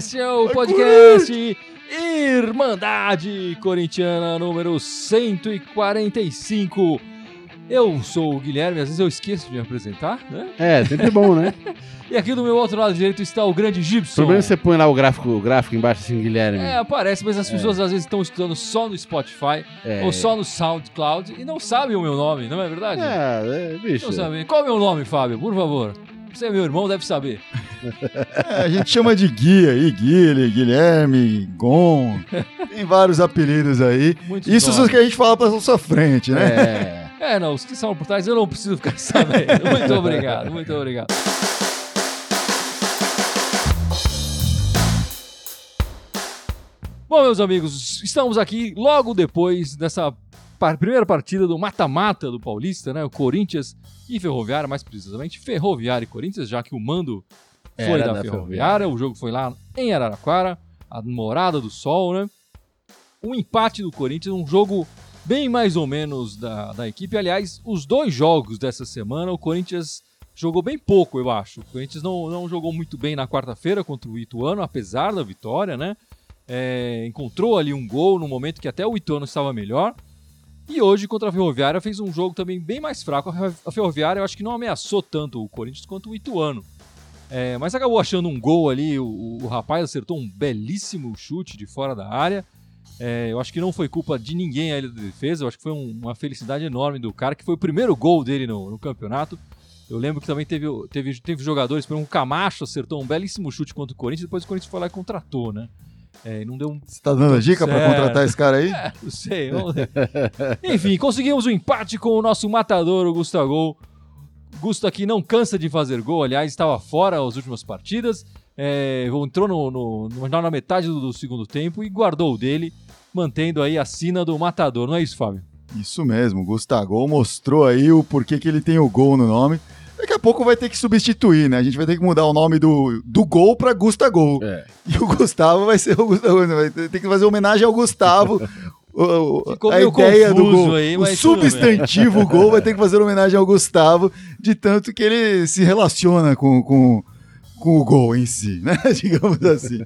Este é o podcast Irmandade Corintiana número 145. Eu sou o Guilherme, às vezes eu esqueço de me apresentar, né? É, sempre bom, né? E aqui do meu outro lado direito está o grande O Gibson. problema é que você põe lá o gráfico, o gráfico embaixo assim, Guilherme. É, aparece, mas as pessoas às vezes estão escutando só no Spotify É. ou só no SoundCloud e não sabem o meu nome, não é verdade? É, é, bicho. Não sabem. Qual é o meu nome, Fábio? Por favor. Você é meu irmão, deve saber. É, a gente chama de Gui aí, Guilherme, Guilherme, Gon. Tem vários apelidos aí. Muito Isso são os que a gente fala pra sua frente, né? É. É, não, os que são por trás eu não preciso ficar sabendo. Muito obrigado, muito obrigado. Bom, meus amigos, estamos aqui logo depois dessa par- primeira partida do mata-mata do Paulista, né? O Corinthians e Ferroviária, mais precisamente Ferroviária e Corinthians, já que o mando foi Era da, da Ferroviária, o jogo foi lá em Araraquara, a Morada do Sol, né? O empate do Corinthians, um jogo bem mais ou menos da, da equipe. Aliás, os dois jogos dessa semana, o Corinthians jogou bem pouco, eu acho. O Corinthians não, não jogou muito bem na quarta-feira contra o Ituano, apesar da vitória, né? É, encontrou ali um gol no momento que até o Ituano estava melhor. E hoje, contra a Ferroviária, fez um jogo também bem mais fraco. A Ferroviária, eu acho que não ameaçou tanto o Corinthians quanto o Ituano. É, mas acabou achando um gol ali. O, o rapaz acertou um belíssimo chute de fora da área. É, eu acho que não foi culpa de ninguém ali da defesa. Eu acho que foi um- uma felicidade enorme do cara, que foi o primeiro gol dele no, no campeonato. Eu lembro que também teve, teve, teve jogadores, por exemplo, o Camacho acertou um belíssimo chute contra o Corinthians. Depois o Corinthians foi lá e contratou, né? É, não deu um Você tá dando a dica Certo. contratar esse cara aí? não sei, vamos ver. Enfim, conseguimos um empate com o nosso matador, o Gustavo. Gusto aqui não cansa de fazer gol, aliás, estava fora as últimas partidas. é, entrou no, no- no- na metade do, do segundo tempo e guardou o dele, mantendo aí a sina do matador, não é isso, Fábio? Isso mesmo, o Gustavo mostrou aí o porquê que ele tem o gol no nome. Daqui a pouco vai ter que substituir, né? A gente vai ter que mudar o nome do, do gol pra Gustavo. É. E o Gustavo vai ser o Gustavo. né? Vai ter que fazer homenagem ao Gustavo. O- Ficou a meio ideia do confuso gol. aí, o substantivo gol vai ter que fazer homenagem ao Gustavo, de tanto que ele se relaciona com, com, com o gol em si, né? Digamos assim.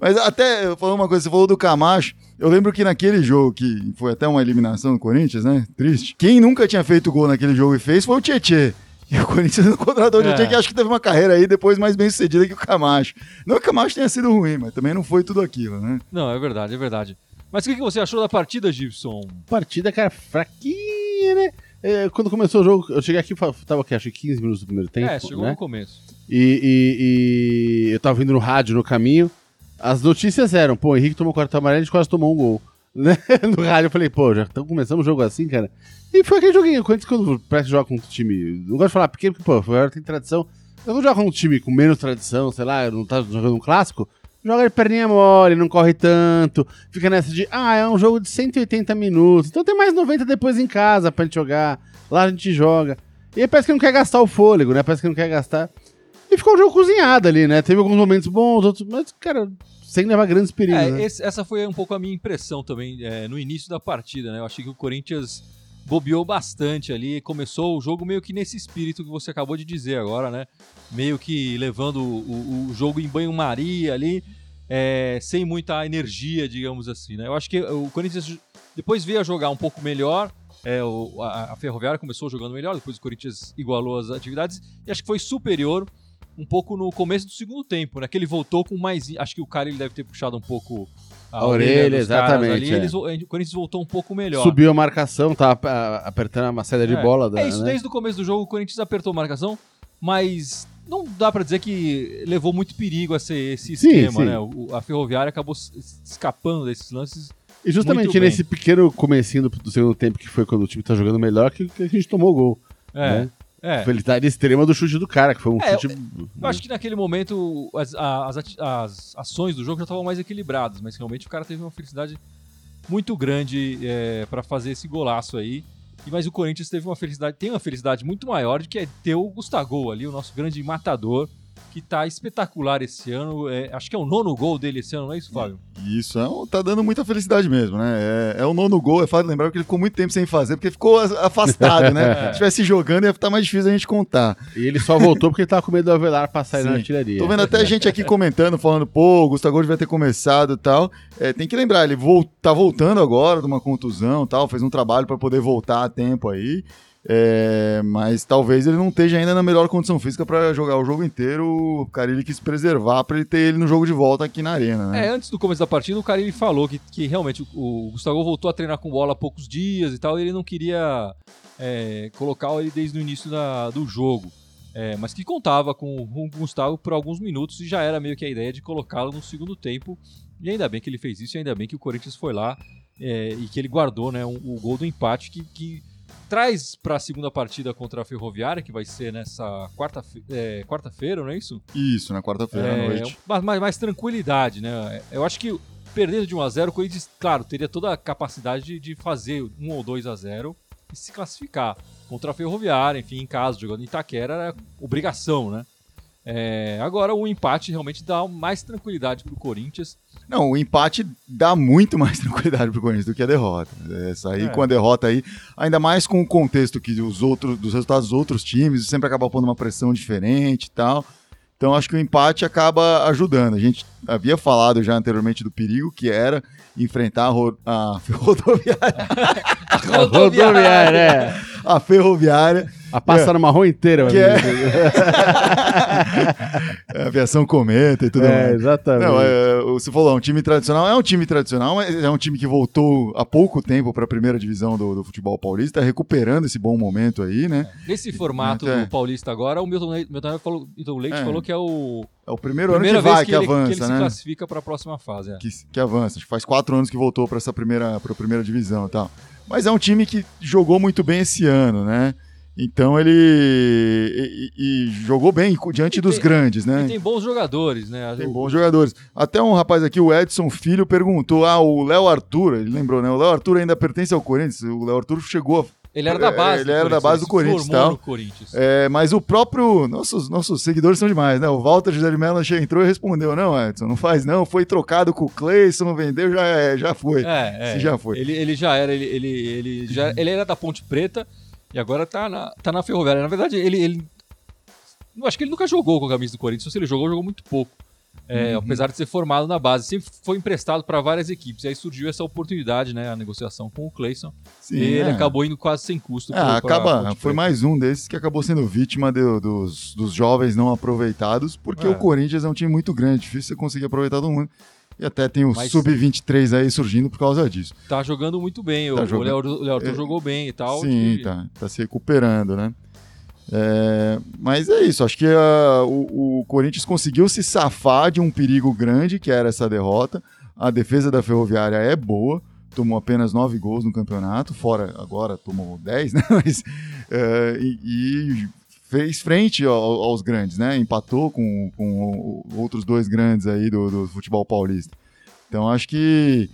Mas até, eu falando uma coisa, você falou do Camacho, eu lembro que naquele jogo, que foi até uma eliminação do Corinthians, né? Triste. Quem nunca tinha feito gol naquele jogo e fez foi o Tietê. E o Corinthians não contratou o É. Tietê, que acho que teve uma carreira aí depois mais bem sucedida que o Camacho. Não que o Camacho tenha sido ruim, mas também não foi tudo aquilo, né? Não, é verdade, é verdade. Mas o que você achou da partida, Gibson? Partida, cara, fraquinha, né? É, quando começou o jogo, eu cheguei aqui, tava aqui, acho que 15 minutos do primeiro tempo, é, chegou né? no começo. E, e- e eu tava vindo no rádio no caminho. As notícias eram, pô, o Henrique tomou quarto amarelo e a gente quase tomou um gol. Né? No rádio eu falei, pô, já estamos começando o jogo assim, cara. E foi aquele joguinho, quando quando parece que joga com um time. Não gosto de falar pequeno, porque, pô, Ferroviária tem tradição. Eu não joga com um time com menos tradição, sei lá, não tá jogando um clássico. Joga de perninha mole, não corre tanto. Fica nessa de, ah, é um jogo de 180 minutos. Então tem mais 90 depois em casa pra gente jogar. Lá a gente joga. E aí parece que não quer gastar o fôlego, né? Parece que não quer gastar. E ficou um jogo cozinhado ali, né? Teve alguns momentos bons, outros. Mas, cara, sem levar grandes perigos. É, né? esse- essa foi um pouco a minha impressão também é, no início da partida, né? Eu achei que o Corinthians bobeou bastante ali, começou o jogo meio que nesse espírito que você acabou de dizer agora, né? Meio que levando o, o- jogo em banho-maria ali, é, sem muita energia, digamos assim, né? Eu acho que o Corinthians depois veio a jogar um pouco melhor, é, o- a, a Ferroviária começou jogando melhor, depois o Corinthians igualou as atividades, e acho que foi superior um pouco no começo do segundo tempo, né? Que ele voltou com mais. Acho que o cara ele deve ter puxado um pouco a, A orelha, caras exatamente, Ali, é. eles vo- o Corinthians voltou um pouco melhor. Subiu a marcação, tava ah, apertando uma saída de É. bola. Da, É isso, né? desde o começo do jogo o Corinthians apertou a marcação, mas não dá pra dizer que levou muito perigo esse, esse esquema, sim. né? O- a Ferroviária acabou escapando desses lances. E justamente nesse pequeno comecinho do, do segundo tempo, que foi quando o time tá jogando melhor, que, que a gente tomou o gol. É, né? É. Felicidade extrema do chute do cara, que foi um É, chute. Eu acho que naquele momento as, as, as ações do jogo já estavam mais equilibradas, mas realmente o cara teve uma felicidade muito grande é, para fazer esse golaço aí. E mas o Corinthians teve uma felicidade, tem uma felicidade muito maior de que é ter o Gustavo ali, o nosso grande matador, que tá espetacular esse ano. É, acho que é o nono gol dele esse ano, não é isso, Fábio? Isso, é, um- tá dando muita felicidade mesmo, né? É, é o nono gol, é fácil lembrar que ele ficou muito tempo sem fazer, porque ficou afastado, né? Se estivesse jogando, ia estar mais difícil a gente contar. E ele só voltou porque ele tava com medo do Avelar passar na artilharia. Tô vendo até gente aqui comentando, falando, pô, o Gustavo devia ter começado e tal. É, tem que lembrar, ele vol tá voltando agora de uma contusão e tal, fez um trabalho para poder voltar a tempo aí. É, mas talvez ele não esteja ainda na melhor condição física para jogar o jogo inteiro. O Carilli quis preservar para ele ter ele no jogo de volta aqui na arena, né? É, antes do começo da partida, o cara ele falou que, que realmente o, Gustavo voltou a treinar com bola há poucos dias e tal, e ele não queria é, colocar ele desde o início da- do jogo. É, mas que contava com, o Gustavo por alguns minutos e já era meio que a ideia de colocá-lo no segundo tempo. E ainda bem que ele fez isso, e ainda bem que o Corinthians foi lá é, e que ele guardou né, um- o gol do empate que, que traz para a segunda partida contra a Ferroviária, que vai ser nessa é, quarta-feira, não é isso? Isso, na quarta-feira à É, noite. mais, mais, mais tranquilidade, né? Eu acho que perdendo de 1 a 0 o Corinthians, claro, teria toda a capacidade de, de fazer 1 ou 2 a 0 e se classificar. Contra a Ferroviária, enfim, em casa, jogando em Itaquera, era obrigação, né? É, agora o empate realmente dá mais tranquilidade pro Corinthians. Não, o empate dá muito mais tranquilidade pro Corinthians do que a derrota. É, sair É. com a derrota aí, ainda mais com o contexto que os outros, dos resultados dos outros times, sempre acaba pondo uma pressão diferente e tal. Então acho que o empate acaba ajudando. A gente havia falado já anteriormente do perigo que era enfrentar a, ro- a rodoviária, A rodoviária, é. a ferroviária, A passar no marrom inteira. que é a aviação cometa e tudo É, mais. exatamente. Não, é, você falou, é um time tradicional. É um time tradicional, mas é um time que voltou há pouco tempo para a primeira divisão do, do futebol paulista, recuperando esse bom momento aí, né? Nesse formato É. do Paulista agora, o Milton Leite, Milton Leite falou, Milton Leite É. falou que é o É o primeiro primeira ano que vez vai, que, que, ele, que ele avança, se né? classifica para a próxima fase. é. Que, que avança. Acho que faz quatro anos que voltou para essa primeira, pra primeira divisão e tal. Mas é um time que jogou muito bem esse ano, né? Então ele. E, e- jogou bem diante E dos tem- grandes, né? E tem bons jogadores, né? Tem bons jogadores. Até um rapaz aqui, o Edson Filho, perguntou: ah, o Léo Arthur, ele lembrou, né? O Léo Arthur ainda pertence ao Corinthians. O Léo Arthur chegou. Ele era da base. Ele era da base do Corinthians, tal. Corinthians. É, mas o próprio. Nossos, nossos seguidores são demais, né? O Walter José de Mello entrou e respondeu: não, Edson, não faz não. Foi trocado com o Cleison, não vendeu, já, é, já foi. É, é. Já foi. Ele, ele já era, ele, ele, ele, já, ele era da Ponte Preta e agora tá na, tá na Ferroviária. Na verdade, ele, ele. Eu acho que ele nunca jogou com a camisa do Corinthians. Se ele jogou, jogou muito pouco. É, Uhum. Apesar de ser formado na base, sempre foi emprestado para várias equipes. E aí surgiu essa oportunidade, né? A negociação com o Cleison. Sim, e ele é. acabou indo quase sem custo. É, pro- acaba. Foi mais um desses que acabou sendo vítima de- dos, dos jovens não aproveitados, porque É. o Corinthians é um time muito grande, difícil você conseguir aproveitar todo mundo. E até tem o Mas- Sub-23 aí surgindo por causa disso. Tá jogando muito bem. Tá o jogando- Léo o Léo Arthur É. jogou bem e tal. Sim, que- tá, tá se recuperando, né? É, mas é isso, acho que ah, o, o Corinthians conseguiu se safar de um perigo grande, que era essa derrota. A defesa da Ferroviária é boa, tomou apenas nove gols no campeonato, fora agora tomou 10, né? Mas, é, e, e fez frente ao- aos grandes, né? Empatou com, com outros dois grandes aí do, do futebol paulista. Então acho que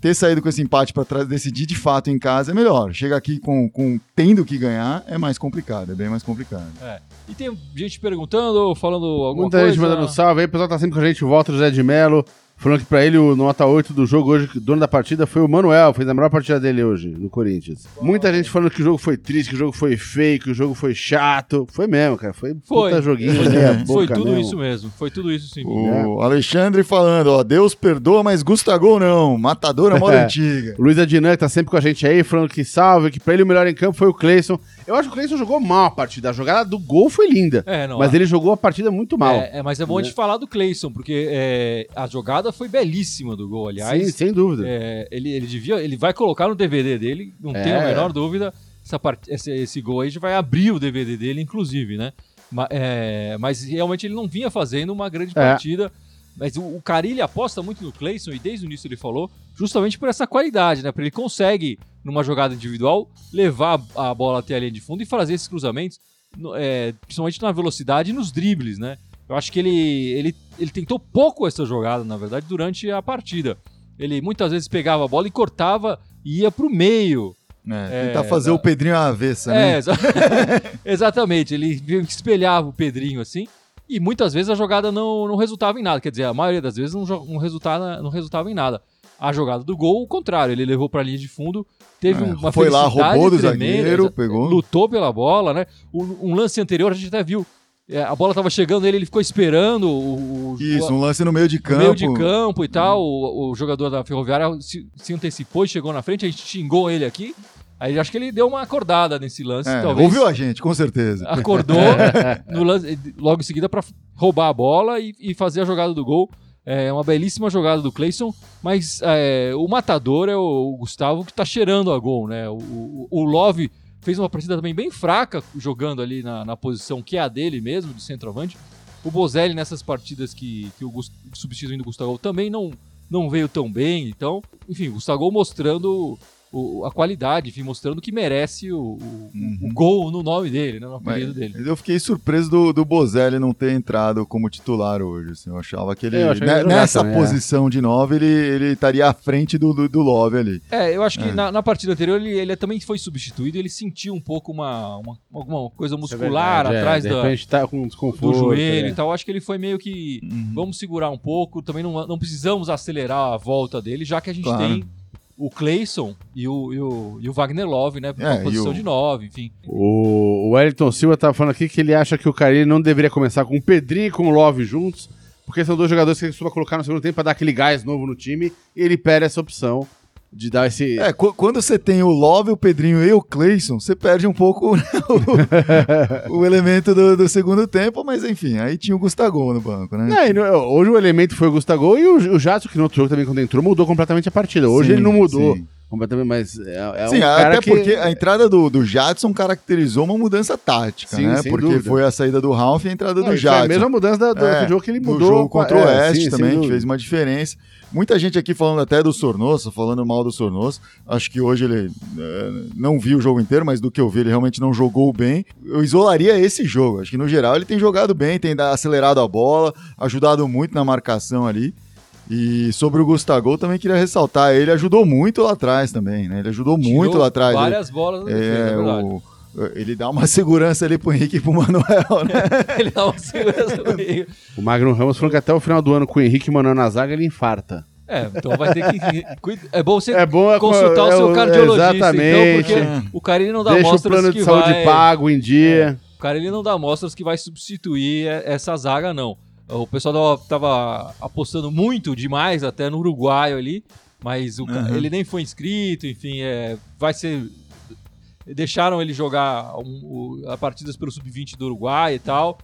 ter saído com esse empate para trás, decidir de fato em casa é melhor. Chega aqui com, com tendo que ganhar é mais complicado, é bem mais complicado. É. E tem gente perguntando, falando alguma Muita coisa. gente mandando salve aí, o pessoal tá sempre com a gente, o Walter José de Mello, falando que pra ele o nota 8 do jogo hoje, o dono da partida foi o Manuel, fez a melhor partida dele hoje no Corinthians. Muita gente falando que o jogo foi triste, que o jogo foi feio, que o jogo foi chato. Foi mesmo, cara, foi, Foi. puta joguinho, Foi. meia Foi boca tudo mesmo. isso mesmo. Foi tudo isso sim. O Alexandre falando, ó, Deus perdoa, mas Gustavo não, matadora moda É. antiga. Luiz Adinan, que tá sempre com a gente aí, falando que salve, que pra ele o melhor em campo foi o Cleison. Eu acho que o Cleison jogou mal a partida. A jogada do gol foi linda. É, não, mas a- ele jogou a partida muito mal. É, é, mas é bom a gente falar do Cleison, porque é, a jogada foi belíssima do gol, aliás. Sim, sem dúvida. É, ele, ele devia. Ele vai colocar no DVD dele, não É. tenho a menor dúvida. Essa part... esse, esse gol aí já vai abrir o DVD dele, inclusive, né? Ma- é, mas realmente ele não vinha fazendo uma grande É. partida. Mas o, o Carilli aposta muito no Cleison, e desde o início ele falou, justamente por essa qualidade, né? Porque ele consegue, numa jogada individual, levar a bola até a linha de fundo e fazer esses cruzamentos, é, principalmente na velocidade e nos dribles, né? Eu acho que ele, ele, ele tentou pouco essa jogada, na verdade, durante a partida. Ele muitas vezes pegava a bola e cortava e ia pro meio. É, É, tentar fazer da- o Pedrinho à avessa, É, né? exa- exatamente. Ele espelhava o Pedrinho assim. E muitas vezes a jogada não, não resultava em nada. Quer dizer, a maioria das vezes não, não, resultava, não resultava em nada. A jogada do gol, o contrário. Ele levou pra linha de fundo, teve É, uma foi lá, roubou do tremenda, zagueiro, pegou. lutou pela bola, né? Um, um lance anterior a gente até viu. é, a bola tava chegando nele, ele ficou esperando o, o- Isso, um lance no meio de campo. meio de campo e tal. O, o jogador da Ferroviária se, se antecipou e chegou na frente, a gente xingou ele aqui. Aí acho que ele deu uma acordada nesse lance, É, talvez. ouviu a gente, com certeza. Acordou no lance- logo em seguida para roubar a bola e, e fazer a jogada do gol. É uma belíssima jogada do Cleison, mas é, o matador é o, Gustavo que tá cheirando a gol, né? O, o, Love fez uma partida também bem fraca, jogando ali na, na posição que é a dele mesmo, de centroavante. O Bozelli nessas partidas que, que o substituindo o Gustavo também não, não veio tão bem. Então, enfim, o Gustavo mostrando o- a qualidade, enfim, mostrando que merece o, o- o gol no nome dele, né, no apelido Mas dele. Eu fiquei surpreso do, do Bozelli não ter entrado como titular hoje. assim. eu achava que ele, né, nessa também, é. posição de 9, ele, ele estaria à frente do, do, do Love ali. É, eu acho que É. na, na partida anterior ele, ele também foi substituído ele sentiu um pouco uma, uma- alguma coisa é muscular verdade, é, atrás da- tá com do joelho é. e tal. Eu acho que ele foi meio que. Vamos segurar um pouco. Também não, não precisamos acelerar a volta dele, já que a gente Claro. tem o Cleison e o, e o, e o Wagner Love, né? É, Na posição o- de 9, enfim. O o Wellington Silva tava falando aqui que ele acha que o Carilli não deveria começar com o Pedrinho e com o Love juntos, porque são dois jogadores que ele costuma colocar no segundo tempo pra dar aquele gás novo no time, e ele perde essa opção de dar esse... É, qu- quando você tem o Love, o Pedrinho e o Cleison, você perde um pouco né, o, o elemento do, do segundo tempo, mas enfim, aí tinha o Gustavo no banco, né? E no- hoje o elemento foi o Gustavo e o, o Jadson, que no outro jogo também, quando entrou, mudou completamente a partida. Hoje Sim, ele não mudou sim. completamente, mas é, é Sim, um cara até que... porque a entrada do, do Jadson caracterizou uma mudança tática, Sim, né? Porque dúvida. foi a saída do Ralph e a entrada Não, do e foi a Jadson. mesma mudança da, do É, jogo que ele mudou. jogo contra o é, Oeste sim, também, que fez uma diferença. Muita gente aqui falando até do Sornosa, falando mal do Sornosa. Acho que hoje ele é, não viu o jogo inteiro, mas do que eu vi, ele realmente não jogou bem. Eu isolaria esse jogo. Acho que no geral ele tem jogado bem, tem acelerado a bola, ajudado muito na marcação ali. E sobre o Gustavo, também queria ressaltar, ele ajudou muito lá atrás também, né? Ele ajudou muito Tirou lá atrás. Várias bolas na defesa, é É, verdade. o- ele dá uma segurança ali pro Henrique e pro Manuel, né? Ele dá uma segurança no meio. O Magno Ramos falou que até o final do ano com o Henrique Manoel na zaga ele infarta. É, então vai ter que. É bom você É bom é consultar o é seu cardiologista, Exatamente. então, porque o cara ele não dá Deixa o mostras plano que de saúde vai... pago em dia. O cara ele não dá mostras que vai substituir e- essa zaga, não. O pessoal tava, apostando muito demais até no uruguaio ali, mas o Uhum. ele nem foi inscrito, enfim, é, vai ser. Deixaram ele jogar um- o- a partidas pelo sub-20 do Uruguai e tal,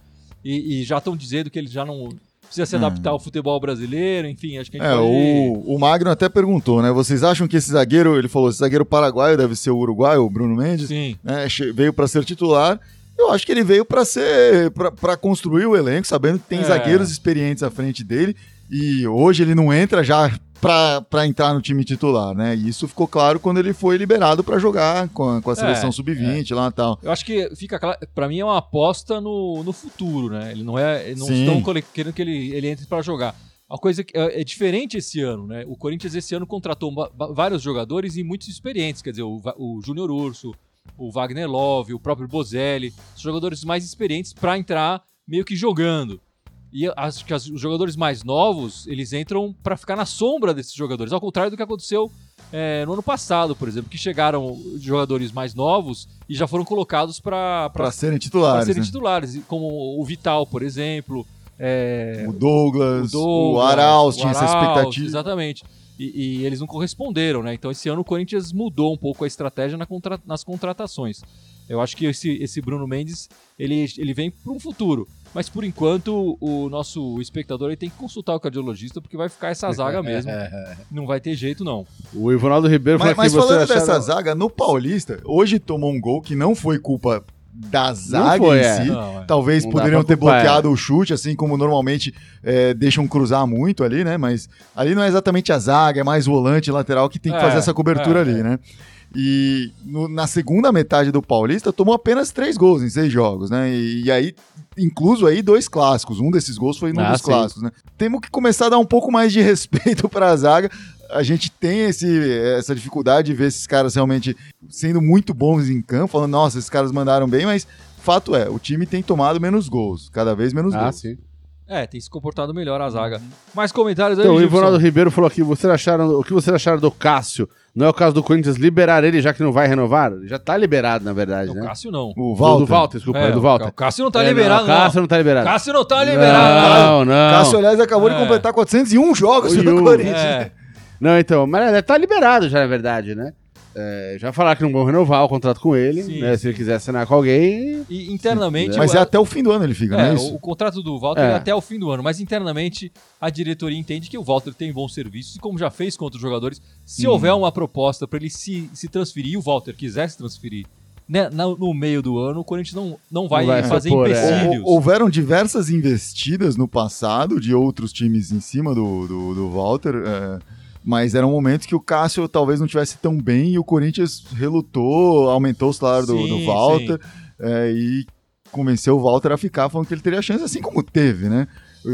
e, e já estão dizendo que ele já não precisa se adaptar ao futebol brasileiro, enfim, acho que a gente É, pode... o, o Magno até perguntou, né? Vocês acham que esse zagueiro, ele falou, esse zagueiro paraguaio deve ser o uruguaio, o Bruno Mendes, Sim, né? Veio pra ser titular. Eu acho que ele veio pra ser, pra construir o elenco, sabendo que tem É. zagueiros experientes à frente dele. E hoje ele não entra já pra, pra entrar no time titular, né? E isso ficou claro quando ele foi liberado pra jogar com a, com a seleção É, sub-20 lá e tal. Eu acho que fica claro, pra mim é uma aposta no, no futuro, né? Ele não é, não Sim. estão querendo que ele, ele entre pra jogar. A coisa que é, é diferente esse ano, né? O Corinthians esse ano contratou vários jogadores e muitos experientes, quer dizer, o, o Júnior Urso, o Wagner Love, o próprio Bozelli, os jogadores mais experientes pra entrar meio que jogando. E acho que os jogadores mais novos, eles entram pra ficar na sombra desses jogadores, ao contrário do que aconteceu é, no ano passado, por exemplo, que chegaram jogadores mais novos e já foram colocados pra Pra pra serem para titulares, serem né? titulares, como o Vital, por exemplo, é, O Douglas, o o, Douglas, Arauz o tinha essa Arauz, expectativa. Exatamente. E, e eles não corresponderam, né? Então esse ano o Corinthians mudou um pouco a estratégia na contra- nas contratações. Eu acho que esse, esse Bruno Mendes ele, ele vem para um futuro. Mas por enquanto o nosso espectador ele tem que consultar o cardiologista porque vai ficar essa zaga mesmo. Não vai ter jeito não. O Ivanaldo Ribeiro Mas, falou mas que você falando dessa zaga, no Paulista, hoje tomou um gol que não foi culpa da zaga foi, em é. si. Não, é. Talvez Não poderiam ter culpar, bloqueado o chute, assim como normalmente é, deixam cruzar muito ali, né? Mas ali não é exatamente a zaga, é mais o volante lateral que tem que É, fazer essa cobertura é, ali, é. né? E no- na segunda metade do Paulista tomou apenas três gols em seis jogos, né? E, e aí, incluso aí, dois clássicos. Um desses gols foi num Ah, dos sim. clássicos, né? Temos que começar a dar um pouco mais de respeito para a zaga. A gente tem esse, essa dificuldade de ver esses caras realmente sendo muito bons em campo, falando, nossa, esses caras mandaram bem, mas fato é, o time tem tomado menos gols, cada vez menos Ah, gols. sim. É, tem se comportado melhor a zaga. Mais comentários aí, Então, o Gibson? Ivonaldo Ribeiro falou aqui: vocês acharam, o que vocês acharam do Cássio? Não é o caso do Corinthians liberar ele, já que não vai renovar? Já tá liberado, na verdade, O né? Cássio não. O Do- Walter. Do Walter, desculpa, é, do o Walter. Cássio não tá É, liberado, não. O Cássio não. tá liberado. Cássio não tá liberado. Não, não. Cássio, aliás, acabou de É. completar 401 jogos pelo ui. Corinthians. É. Não, então, mas ele tá liberado já, na verdade, né? É, já falaram que não vão renovar o contrato com ele, Sim, né? Se ele quiser assinar com alguém. E internamente. Mas o- é até o fim do ano ele fica, não É, é o, isso? o contrato do Walter É. é até o fim do ano, mas internamente a diretoria entende que o Walter tem bons serviços e como já fez com outros jogadores, se Hum. houver uma proposta para ele se, se transferir e o Walter quiser se transferir né, na- no meio do ano, o Corinthians não, não vai, Não vai fazer se opor, é. empecilhos. Hou- Houveram diversas investidas no passado de outros times em cima do, do, do Walter, é, mas eram momentos que o Cássio talvez não tivesse tão bem e o Corinthians relutou, aumentou o salário do, Sim, do Walter é, e convenceu o Walter a ficar falando que ele teria chance, assim como teve, né?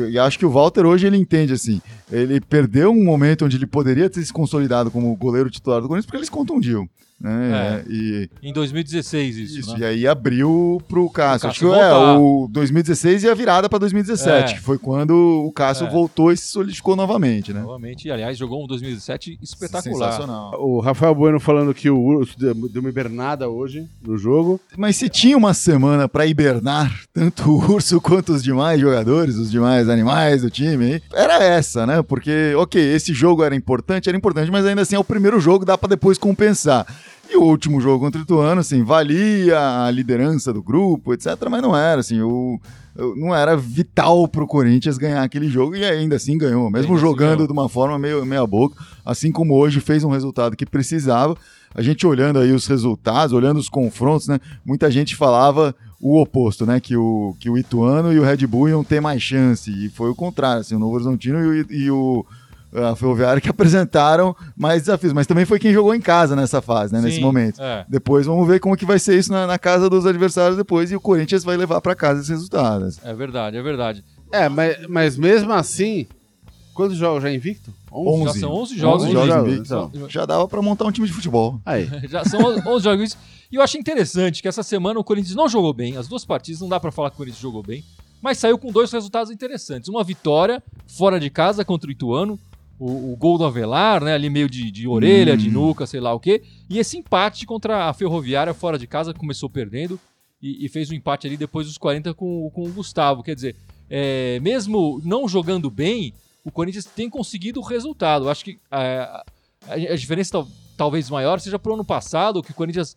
E acho que o Walter hoje ele entende assim, ele perdeu um momento onde ele poderia ter se consolidado como goleiro titular do Corinthians porque ele se contundiu. Né? É. E, Em 2016, isso. isso, né? e aí abriu pro Cássio. O Acho Cássio que é, o 2016 e a virada pra 2017, É. que foi quando o Cássio É. voltou e se solidificou novamente, né? Novamente, e, aliás, jogou um 2017 espetacular. Sensacional. O Rafael Bueno falando que o Urso deu uma hibernada hoje no jogo. Mas se tinha uma semana pra hibernar tanto o Urso quanto os demais jogadores, os demais animais do time, era essa, né? Porque, ok, esse jogo era importante, era importante, mas ainda assim é o primeiro jogo, dá pra depois compensar. E o último jogo contra o Ituano, assim, valia a liderança do grupo, etc, mas não era, assim, o... o- Não era vital pro Corinthians ganhar aquele jogo e ainda assim ganhou, mesmo Ainda assim jogando ganhou. de uma forma meio meia boca, assim como hoje fez um resultado que precisava. A gente olhando aí os resultados, olhando os confrontos, né? Muita gente falava o oposto, né? Que o, que o Ituano e o Red Bull iam ter mais chance. E foi o contrário, assim, o Novo Horizontino e, o- e o a Ferroviário que apresentaram mais desafios. Mas também foi quem jogou em casa nessa fase, né? Nesse Sim, momento. é. Depois vamos ver como que vai ser isso na, na casa dos adversários depois. E o Corinthians vai levar para casa esses resultados. É verdade, é verdade. É, mas, mas mesmo assim, quantos jogos já invicto? Já são 11 jogos 11 invictos. jogos invictos, invictos. Já dava para montar um time de futebol. Aí. Já são 11 jogos. E eu acho interessante que essa semana o Corinthians não jogou bem. As duas partidas, não dá pra falar que o Corinthians jogou bem. Mas saiu com dois resultados interessantes. Uma vitória fora de casa contra o Ituano. O, o gol do Avelar, né? Ali meio de, de orelha, de nuca, sei lá o quê. E esse empate contra a Ferroviária fora de casa, começou perdendo. E, e fez um empate ali depois dos 40 com, com o Gustavo. Quer dizer, é, mesmo não jogando bem, o Corinthians tem conseguido o resultado. Eu acho que é, a, a diferença tal- talvez maior seja pro ano passado, que o Corinthians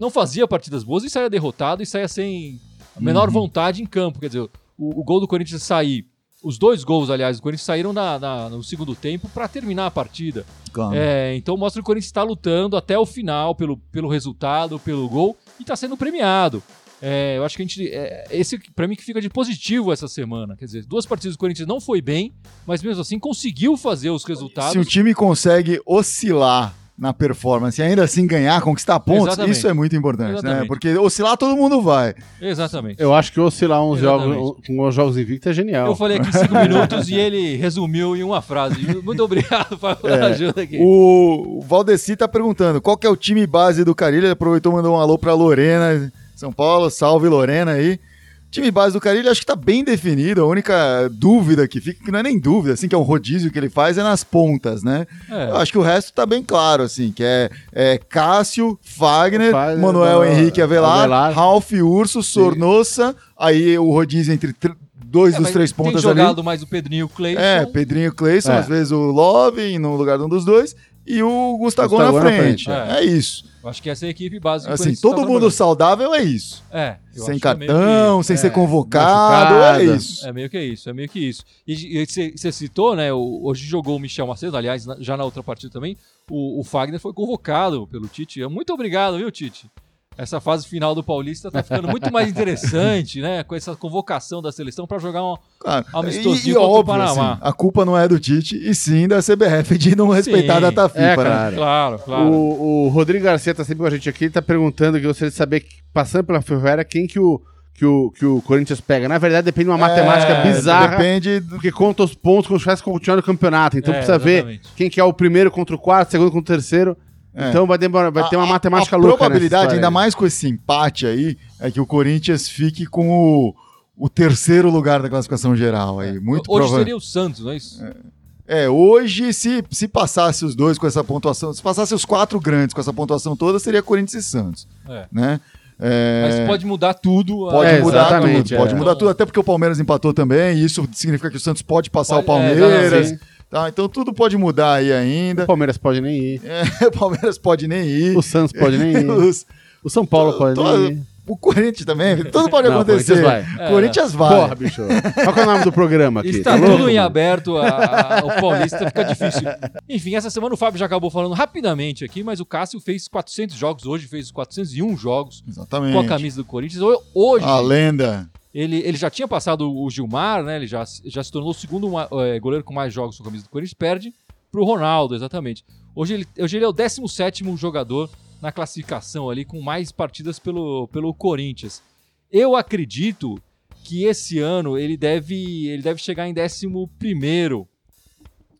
não fazia partidas boas e saía derrotado e saía sem a menor vontade em campo. Quer dizer, o, o gol do Corinthians sair, os dois gols, aliás, do Corinthians saíram na- na- no segundo tempo para terminar a partida. Claro. É, então mostra que o Corinthians está lutando até o final pelo, pelo resultado, pelo gol e está sendo premiado. É, eu acho que a gente. É, esse, para mim, que fica de positivo essa semana. Quer dizer, duas partidas do Corinthians não foi bem, mas mesmo assim conseguiu fazer os resultados. Se um time consegue oscilar na performance e ainda assim ganhar, conquistar pontos, Exatamente. isso é muito importante, né? Exatamente. Porque oscilar todo mundo vai. Exatamente. Eu acho que oscilar uns Exatamente. jogos, com os jogos invictos é genial. Eu falei aqui cinco minutos e ele resumiu em uma frase. Muito obrigado pela ajuda aqui. É. O o Valdeci tá perguntando qual que é o time base do Carilho. Ele aproveitou e mandou um alô pra Lorena, São Paulo. Salve Lorena aí. Time base do Carilho acho que tá bem definido. A única dúvida que fica, que não é nem dúvida, assim, que é um rodízio que ele faz, é nas pontas, né? É. Eu acho que o resto tá bem claro, assim, que é, é Cássio, Fagner, Fagner, Manuel Henrique Avelar, Avelar. Ralf Urso, Sornossa, aí o rodízio entre tr- dois É, dos três tem pontas ali. jogado mais o Pedrinho e o Cleison. É, Pedrinho Cleison, É. às vezes o Love no lugar de um dos dois, e o Gustavo, na na frente. frente, É. isso. Eu acho que essa é a equipe básica. do Assim, todo tá mundo saudável é isso. É, sem é cartão, que- sem é, ser convocado, machucado. é isso. É meio que isso, é meio que isso. E você citou, né? o- hoje jogou o Michel Macedo, aliás, na- já na outra partida também. O, o Fagner foi convocado pelo Tite. Muito obrigado, viu, Tite? Essa fase final do Paulista tá ficando muito mais interessante, né? Com essa convocação da seleção para jogar uma. Claro. Amistosinho e, e contra o óbvio, Panamá. assim, a culpa não é do Tite, e sim da CBF de não respeitar a Sim. data FIFA. É, né? claro. Claro. O, o Rodrigo Garcia tá sempre com a gente aqui, ele tá perguntando que gostaria de saber, passando pela Ferroviária, quem que o, que, o, que o Corinthians pega. Na verdade, depende de uma matemática É, bizarra, Depende do... porque conta os pontos como se tivesse continuado o campeonato. Então É, precisa exatamente. ver quem que é o primeiro contra o quarto, segundo contra o terceiro. É. Então vai, demorar, vai ter uma A- matemática a louca nessa probabilidade, ainda aí. mais com esse empate aí, é que o Corinthians fique com o, o terceiro lugar da classificação geral. Aí. Muito Hoje prova- seria o Santos, não é isso? É, hoje, se, se passasse os dois com essa pontuação, se passasse os quatro grandes com essa pontuação toda, seria Corinthians e Santos. É. Né? É, Mas pode mudar tudo. Pode É, mudar tudo, pode é. mudar tudo, até porque o Palmeiras empatou também, e isso significa que o Santos pode passar Pode- o é, Palmeiras. Tá? Então tudo pode mudar aí O ainda. Palmeiras pode nem ir. É, o Palmeiras pode nem ir. O Santos pode nem ir. Os- O São Paulo pode to- nem ir. O Corinthians também, tudo pode Não, o acontecer. Corinthians vai. Corinthians vai. Porra, bicho. Qual que é o nome do programa aqui? Está Tá louco, tudo em mano? aberto, a- a- o Paulista fica difícil. Enfim, essa semana o Fábio já acabou falando rapidamente aqui, mas o Cássio fez 400 jogos hoje, fez 401 jogos Exatamente. com a camisa do Corinthians. Ho- Hoje, A lenda. Ele, ele já tinha passado o Gilmar, né? Ele já, já se tornou o segundo ma- eh, goleiro com mais jogos com a camisa do Corinthians, perde pro Ronaldo, exatamente. Hoje ele, hoje ele é o 17 jogador na classificação ali, com mais partidas pelo, pelo Corinthians. Eu acredito que esse ano ele deve, ele deve chegar em 11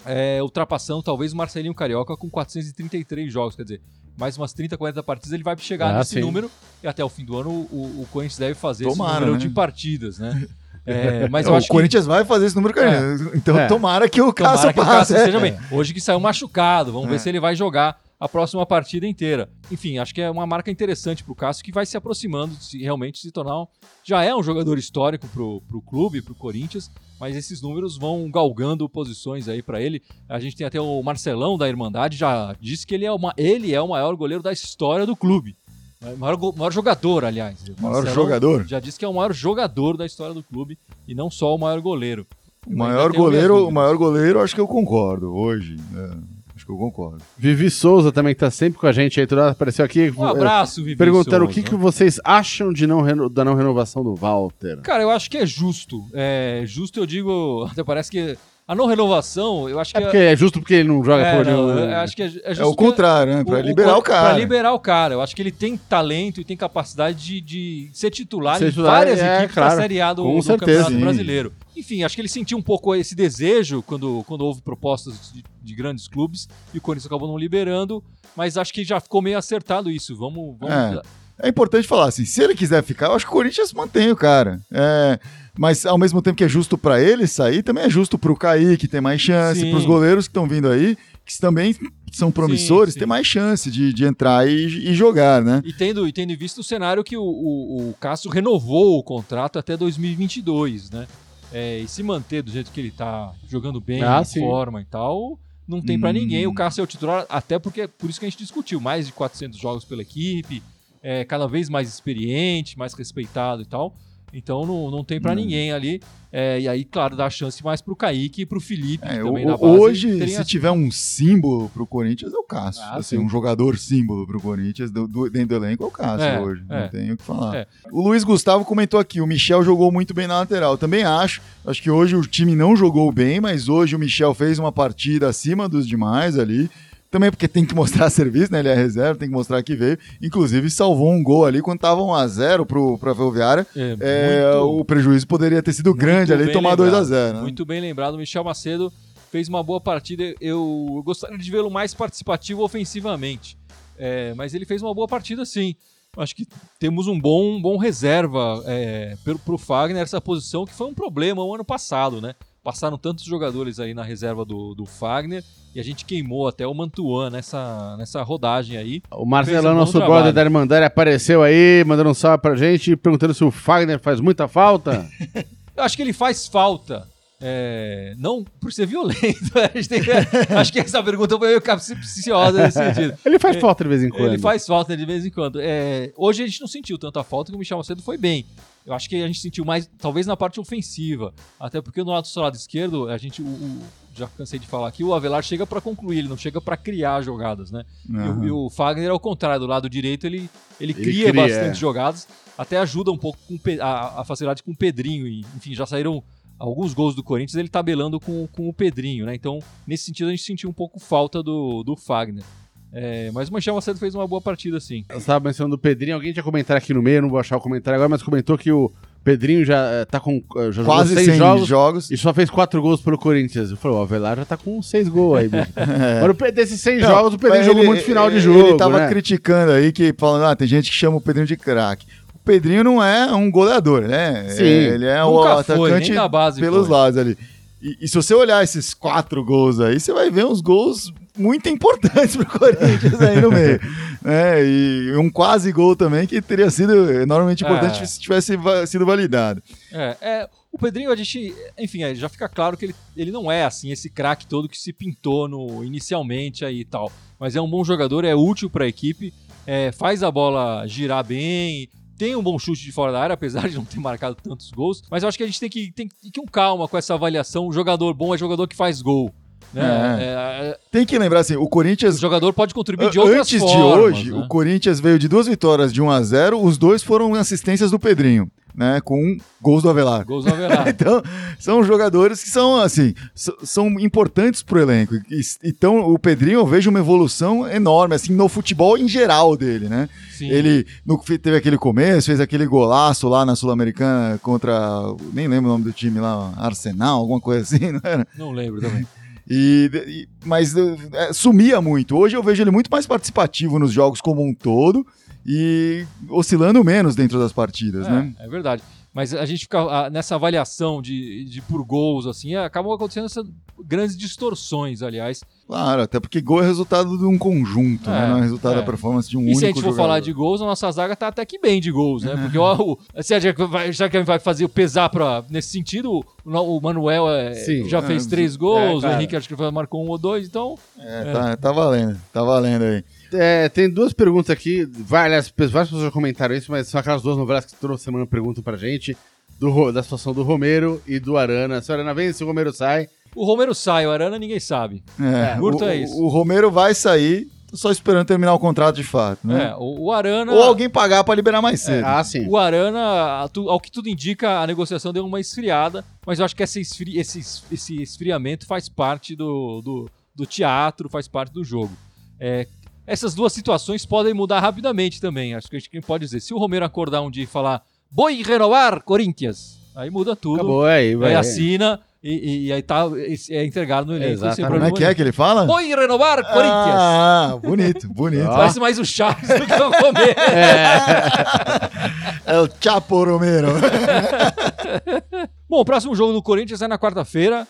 é, ultrapassando talvez o Marcelinho Carioca com 433 jogos, quer dizer, mais umas 30, 40 partidas ele vai chegar Ah, nesse sim. número e até o fim do ano o, o Corinthians deve fazer Tomara, esse número né? de partidas, né? É, mas eu o acho que Corinthians vai fazer esse número, cara. Então É. tomara que o tomara Cássio que o passe. Cássio seja bem. Hoje que saiu machucado, vamos É. ver se ele vai jogar a próxima partida inteira. Enfim, acho que é uma marca interessante pro Cássio que vai se aproximando de se- realmente se tornar um, já é um jogador histórico pro, pro clube, pro Corinthians, mas esses números vão galgando posições aí pra ele. A gente tem até o Marcelão da Irmandade já disse que ele é, uma, ele é o maior goleiro da história do clube. O maior, maior jogador, aliás. O Maior Marcelão jogador? Já disse que é o maior jogador da história do clube e não só o maior goleiro. O maior goleiro, o maior goleiro, acho que eu concordo hoje. né? Eu concordo. Vivi Souza também, que tá sempre com a gente aí, toda hora apareceu aqui. Um abraço, Vivi Perguntaram o Souza. que, que vocês acham de não reno- da não renovação do Walter. Cara, eu acho que é justo. É justo, eu digo. Até parece que. A não renovação, eu acho que. É porque é justo porque ele não joga é, por não, nenhum. eu acho que é, é justo. É o que- contrário, né? Pra liberar o, cara. Pra liberar o cara. Eu acho que ele tem talento e tem capacidade de, de ser titular Ser em titular, várias é, equipes claro. da Série A do, do certeza. Campeonato Sim. Brasileiro. Enfim, acho que ele sentiu um pouco esse desejo quando, quando houve propostas de, de grandes clubes e o Corinthians acabou não liberando, mas acho que já ficou meio acertado isso. Vamos. vamos É. Importante falar assim, se ele quiser ficar, eu acho que o Corinthians mantém o cara. É, mas ao mesmo tempo que é justo pra ele sair, também é justo pro Kaique, que tem mais chance, Sim. pros goleiros que estão vindo aí, que também são promissores, sim. tem mais chance de, de entrar e, e jogar, né? E tendo, e tendo visto o cenário que o, o, o Cássio renovou o contrato até 2022, né? É, e se manter do jeito que ele tá jogando bem, Ah, em sim. forma e tal, não tem pra Hum. ninguém. O Cássio é o titular, até porque por isso que a gente discutiu. Mais de 400 jogos pela equipe, é, cada vez mais experiente, mais respeitado e tal. Então não, não tem pra Hum. ninguém ali. É, e aí, claro, dá chance mais pro Kaique e pro Felipe, É, que o- também na base. hoje, se as- tiver um símbolo pro Corinthians, é o Cássio. Ah, assim, sim. um jogador símbolo pro Corinthians do, do- dentro do elenco é o Cássio É, hoje. é. Não tenho o que falar. É. O Luiz Gustavo comentou aqui: o Michel jogou muito bem na lateral. Também acho. Acho que hoje o time não jogou bem, mas hoje o Michel fez uma partida acima dos demais ali. Também porque tem que mostrar serviço, né? Ele é reserva, tem que mostrar que veio. Inclusive, salvou um gol ali quando tava 1x0 pro, pra Ferroviária. É, É, muito- o prejuízo poderia ter sido grande ali e tomar lembrado. 2x0. Né? Muito bem lembrado, o Michel Macedo fez uma boa partida. Eu, eu gostaria de vê-lo mais participativo ofensivamente, É, mas ele fez uma boa partida sim. Acho que temos um bom, um bom reserva é, pro, pro Fagner, essa posição que foi um problema o ano passado, né? Passaram tantos jogadores aí na reserva do, do Fagner e a gente queimou até o Mantuan nessa, nessa rodagem aí. O Marcelão, um nosso trabalho. brother da Irmandade, apareceu aí, mandando um salve pra gente, perguntando se o Fagner faz muita falta. Eu acho que ele faz falta. é, não por ser violento. Que- acho que essa pergunta foi meio capciosa nesse sentido. Ele faz falta de vez em quando. Ele faz falta de vez em quando. É, hoje a gente não sentiu tanta falta que o Michel Macedo foi bem. Eu acho que a gente sentiu mais, talvez na parte ofensiva. Até porque no lado do seu lado esquerdo, a gente, o- o- já cansei de falar aqui, o Avelar chega pra concluir, ele não chega pra criar jogadas, né? E o-. E, o, Fagner, ao contrário, do lado direito, ele, ele, Ele cria, cria, bastante é. jogadas, até ajuda um pouco com a, a facilidade com o Pedrinho. E, enfim, já saíram alguns gols do Corinthians, ele tabelando com, com o Pedrinho, né? Então, nesse sentido, a gente sentiu um pouco falta do, do Fagner. É, mas o Michel Macedo fez uma boa partida, sim. Eu estava mencionando o Pedrinho, alguém tinha comentário aqui no meio, não vou achar o comentário agora, mas comentou que o Pedrinho já eh, tá com. eh, Já Quase jogou 100 seis jogos, jogos. e só fez quatro gols pelo Corinthians. Eu falei, o Avelar já tá com seis gols aí, o Pe- desses 100 Não, jogos, o Pedrinho jogou ele- muito final de jogo. Ele tava né? criticando aí, que falando, ah, tem gente que chama o Pedrinho de craque. O Pedrinho não é um goleador, né? Sim. É, ele é o foi, atacante na base pelos foi. lados ali. E, e se você olhar esses quatro gols aí, você vai ver uns gols muito importantes pro Corinthians aí no meio. né? E um quase gol também que teria sido enormemente importante É. se tivesse va- sido validado. É, é, o Pedrinho, a gente, enfim, é, já fica claro que ele, ele não é assim esse craque todo que se pintou no inicialmente aí e tal, mas é um bom jogador, é útil para a equipe, é, faz a bola girar bem, tem um bom chute de fora da área, apesar de não ter marcado tantos gols, mas eu acho que a gente tem que tem que ir com calma com essa avaliação. O jogador bom é jogador que faz gol. Né? É. É, é, Tem que lembrar assim, o o Corinthians jogador pode contribuir de outras Antes formas. de hoje, né? o Corinthians veio de duas vitórias de 1 a 0 os dois foram assistências do Pedrinho, né? Com gols do Avelar. Gols não haverá. Então, são jogadores que são, assim, são importantes pro elenco. E- Então, o Pedrinho, eu vejo uma evolução enorme, assim, no futebol em geral dele, né? Sim. Ele no, teve aquele começo, fez aquele golaço lá na Sul-Americana contra, nem lembro o nome do time lá, Arsenal, alguma coisa assim, não era? Não lembro também. E, e- mas é, sumia muito. Hoje eu vejo ele muito mais participativo nos jogos como um todo e oscilando menos dentro das partidas, né? É, é verdade. Mas a gente fica ah, nessa avaliação de, de por gols, assim, acabam acontecendo essas grandes distorções, aliás. Claro, até porque gol é resultado de um conjunto, né? É, Não é resultado é. da performance de um e único se a gente for jogador. falar de gols, a nossa zaga tá até que bem de gols, né? Porque ó, o, vai, já que vai fazer o pesar pra, nesse sentido, o, o Manuel é, Sim. já É, fez três gols, é, o cara. Henrique acho que marcou um ou dois, então. É, Tá, tá valendo, tá valendo aí. É, tem duas perguntas aqui. Várias, várias pessoas já comentaram isso, mas são aquelas duas novelas que toda semana perguntam pra gente. Do, da situação do Romero e do Arana. Se o Arana vem, se o Romero sai. O Romero sai, o Arana ninguém sabe. É, curto o, é isso. O, Romero vai sair, tô só esperando terminar o contrato de fato, É, né? o, o Arana. Ou alguém pagar pra liberar mais cedo. Ah, sim. O Arana, ao que tudo indica, a negociação deu uma esfriada, mas eu acho que essa esfri- esse, es- esse esfriamento faz parte do, do, do teatro, faz parte do jogo. É, essas duas situações podem mudar rapidamente também. Acho que a gente pode dizer. Se o Romero acordar um dia e falar Boi renovar Corinthians, aí muda tudo. Acabou aí, Aí vai. assina e, e- e aí tá, é entregado no elenco. Exatamente. Como é que é que ele fala? Boi renovar Corinthians. Ah, bonito, bonito. Ó. Parece mais o Chaves do que o Romero. É o Chapo Romero. Bom, o próximo jogo do Corinthians é na quarta-feira,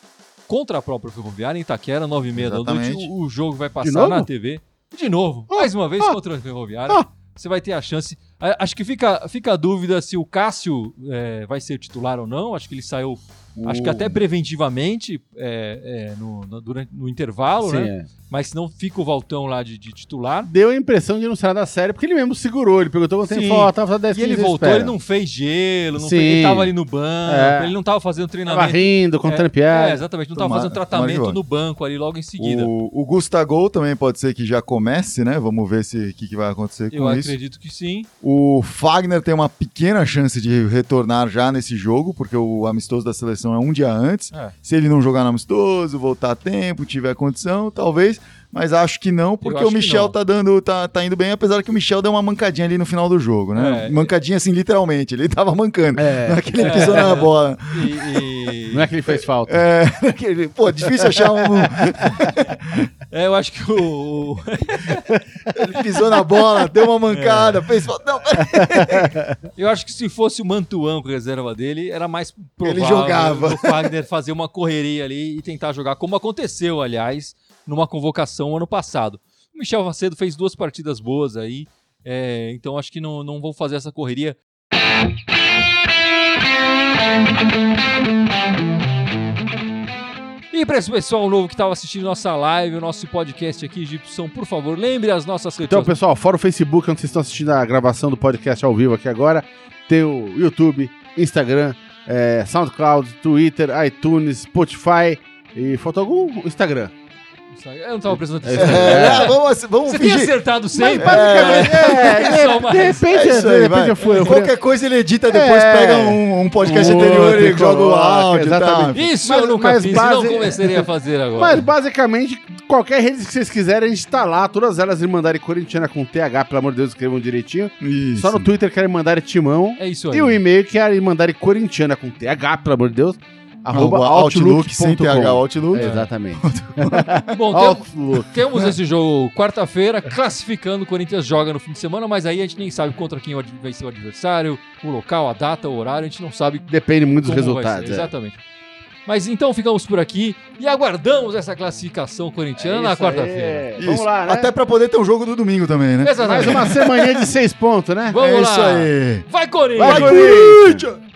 contra a própria Ferroviária, em Itaquera, 9h30 da noite. O, o jogo vai passar na TV. De novo, mais uma vez ah, contra a Ferroviária. ah. Você vai ter a chance. A- Acho que fica, fica a dúvida se o Cássio é, vai ser titular ou não. Acho que ele saiu, acho que até preventivamente é, é, no, no- durante, no intervalo, Sim, né? é. Mas se não fica o Valtão lá de, de titular. Deu a impressão de não sair da série, porque ele mesmo segurou. Ele perguntou quanto tempo Sim. faltava, tava 10 E ele 15 voltou, espera. ele não fez gelo, não fez, ele tava ali no banco, É. ele não tava fazendo Tava treinamento. rindo, contando É, piada. É, exatamente. Não estava Tomara- fazendo tratamento no banco ali logo em seguida. O, o Gustavo também pode ser que já comece, né? Vamos ver se o que, que vai acontecer Eu com isso. acredito que sim. O Fagner tem uma pequena chance de retornar já nesse jogo, porque o amistoso da seleção é um dia antes. É. Se ele não jogar no amistoso, voltar a tempo, tiver condição, talvez. Mas acho que não, porque o Michel tá dando, tá, tá indo bem, apesar que o Michel deu uma mancadinha ali no final do jogo, né? É. mancadinha assim, literalmente. Ele tava mancando. É. Não é que ele pisou na bola. E, e- Não é que ele fez falta. É, aquele- pô, difícil achar um. É, eu acho que o. Ele pisou na bola, deu uma mancada, fez falta. Não, Eu acho que se fosse o Mantuan com a reserva dele, era mais provável Ele jogava. o Fagner fazer uma correria ali e tentar jogar, como aconteceu, aliás, numa convocação ano passado. O Michel Macedo fez duas partidas boas aí, é, então acho que não, não vão fazer essa correria. E para esse pessoal novo que estava assistindo nossa live, o nosso podcast aqui, Gibson, por favor, lembre as nossas redes Então, pessoal, fora o Facebook, onde vocês estão assistindo a gravação do podcast ao vivo aqui agora, tem o YouTube, Instagram, é, SoundCloud, Twitter, iTunes, Spotify e faltou algum? Instagram. Eu não estava prestando É atenção. é, vamos, vamos Você tem fingir. acertado Mas sempre? basicamente, é, Só de, repente, É isso de repente eu fui. Eu fui Qualquer coisa ele edita depois, É. pega um, um podcast Um anterior outro e joga o coloca, áudio exatamente. Isso Mas- eu nunca mas fiz base- não começarei a fazer agora. Mas basicamente, qualquer rede que vocês quiserem, a gente tá lá. Todas elas Irmandade Corintiana com TH, pelo amor de Deus, escrevam direitinho. Isso. Só no Twitter que é Irmandade Timão. É isso aí. E o e-mail que é Irmandade Corintiana com TH, pelo amor de Deus, Arroba Outlook, sem TH. Outlook. É, exatamente. Bom, tem- Outlook. temos esse jogo quarta-feira, classificando. O Corinthians joga no fim de semana, mas aí a gente nem sabe contra quem vai ser o adversário, o local, a data, o horário, a gente não sabe Depende muito dos resultados. ser. é. Exatamente. Mas então ficamos por aqui e aguardamos essa classificação corintiana na Isso quarta-feira. Vamos Isso. lá, né? Até pra poder ter um jogo do domingo também, né? Mais Exatamente. uma semaninha de seis pontos, né? Vamos é lá. isso aí. Vai, Corinthians! Vai! Corinthians!